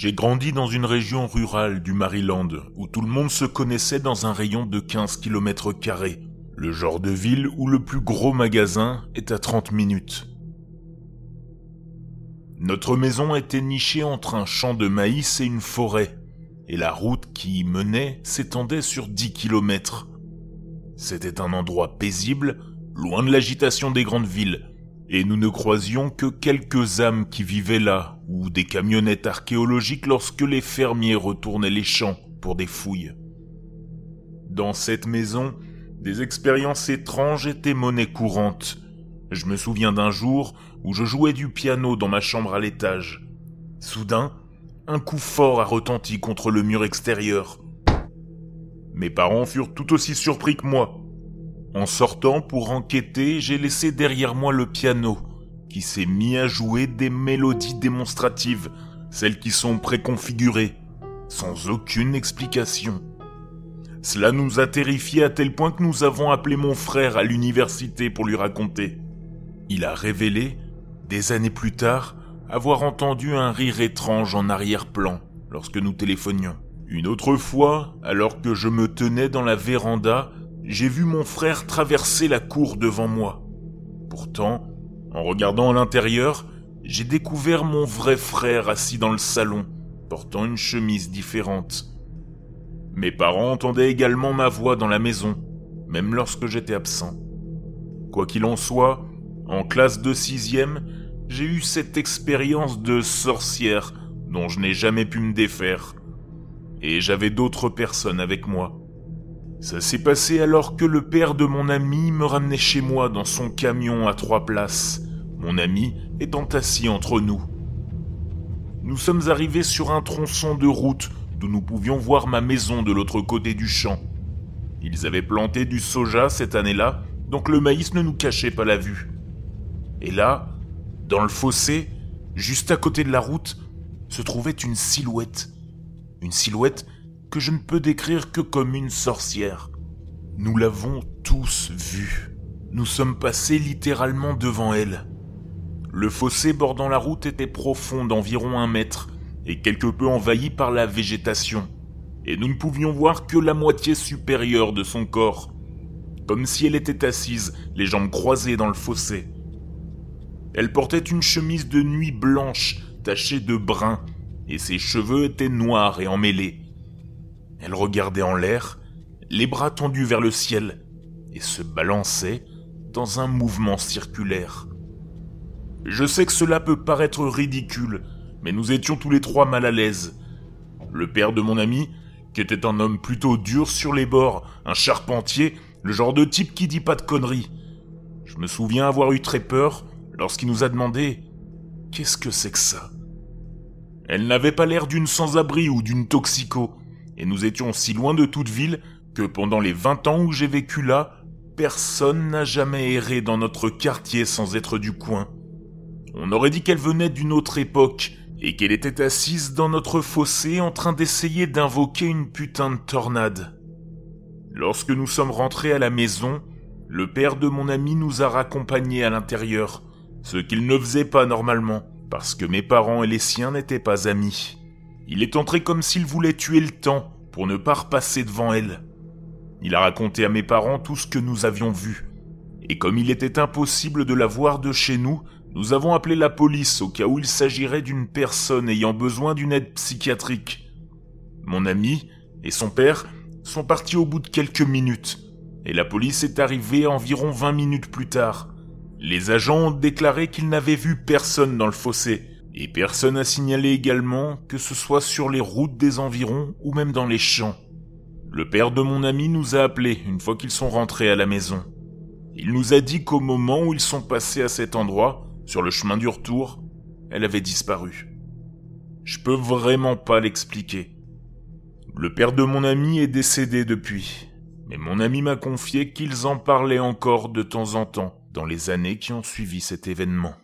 J'ai grandi dans une région rurale du Maryland où tout le monde se connaissait dans un rayon de 15 km. Le genre de ville où le plus gros magasin est à 30 minutes. Notre maison était nichée entre un champ de maïs et une forêt, et la route qui y menait s'étendait sur 10 km. C'était un endroit paisible, loin de l'agitation des grandes villes, et nous ne croisions que quelques âmes qui vivaient là, ou des camionnettes archéologiques lorsque les fermiers retournaient les champs pour des fouilles. Dans cette maison, des expériences étranges étaient monnaie courante. Je me souviens d'un jour où je jouais du piano dans ma chambre à l'étage. Soudain, un coup fort a retenti contre le mur extérieur. Mes parents furent tout aussi surpris que moi. En sortant pour enquêter, j'ai laissé derrière moi le piano, qui s'est mis à jouer des mélodies démonstratives, celles qui sont préconfigurées, sans aucune explication. Cela nous a terrifiés à tel point que nous avons appelé mon frère à l'université pour lui raconter. Il a révélé des années plus tard, avoir entendu un rire étrange en arrière-plan lorsque nous téléphonions. Une autre fois, alors que je me tenais dans la véranda, j'ai vu mon frère traverser la cour devant moi. Pourtant, en regardant à l'intérieur, j'ai découvert mon vrai frère assis dans le salon, portant une chemise différente. Mes parents entendaient également ma voix dans la maison, même lorsque j'étais absent. Quoi qu'il en soit, en classe de sixième, j'ai eu cette expérience de sorcière dont je n'ai jamais pu me défaire. Et j'avais d'autres personnes avec moi. Ça s'est passé alors que le père de mon ami me ramenait chez moi dans son camion à trois places, mon ami étant assis entre nous. Nous sommes arrivés sur un tronçon de route d'où nous pouvions voir ma maison de l'autre côté du champ. Ils avaient planté du soja cette année-là, donc le maïs ne nous cachait pas la vue. Et là, dans le fossé, juste à côté de la route, se trouvait une silhouette. Une silhouette que je ne peux décrire que comme une sorcière. Nous l'avons tous vue. Nous sommes passés littéralement devant elle. Le fossé bordant la route était profond d'environ un mètre et quelque peu envahi par la végétation, et nous ne pouvions voir que la moitié supérieure de son corps, comme si elle était assise, les jambes croisées dans le fossé. Elle portait une chemise de nuit blanche, tachée de brun, et ses cheveux étaient noirs et emmêlés. Elle regardait en l'air, les bras tendus vers le ciel, et se balançait dans un mouvement circulaire. Je sais que cela peut paraître ridicule, mais nous étions tous les trois mal à l'aise. Le père de mon ami, qui était un homme plutôt dur sur les bords, un charpentier, le genre de type qui dit pas de conneries. Je me souviens avoir eu très peur lorsqu'il nous a demandé Qu'est-ce que c'est que ça? Elle n'avait pas l'air d'une sans-abri ou d'une toxico, et nous étions si loin de toute ville que pendant les vingt ans où j'ai vécu là, personne n'a jamais erré dans notre quartier sans être du coin. On aurait dit qu'elle venait d'une autre époque et qu'elle était assise dans notre fossé en train d'essayer d'invoquer une putain de tornade. Lorsque nous sommes rentrés à la maison, le père de mon ami nous a raccompagnés à l'intérieur, ce qu'il ne faisait pas normalement, parce que mes parents et les siens n'étaient pas amis. Il est entré comme s'il voulait tuer le temps pour ne pas repasser devant elle. Il a raconté à mes parents tout ce que nous avions vu, et comme il était impossible de la voir de chez nous, nous avons appelé la police au cas où il s'agirait d'une personne ayant besoin d'une aide psychiatrique. Mon ami et son père sont partis au bout de quelques minutes, et la police est arrivée environ 20 minutes plus tard. Les agents ont déclaré qu'ils n'avaient vu personne dans le fossé, et personne n'a signalé également que ce soit sur les routes des environs ou même dans les champs. Le père de mon ami nous a appelés une fois qu'ils sont rentrés à la maison. Il nous a dit qu'au moment où ils sont passés à cet endroit, sur le chemin du retour, elle avait disparu. Je peux vraiment pas l'expliquer. Le père de mon ami est décédé depuis, mais mon ami m'a confié qu'ils en parlaient encore de temps en temps dans les années qui ont suivi cet événement.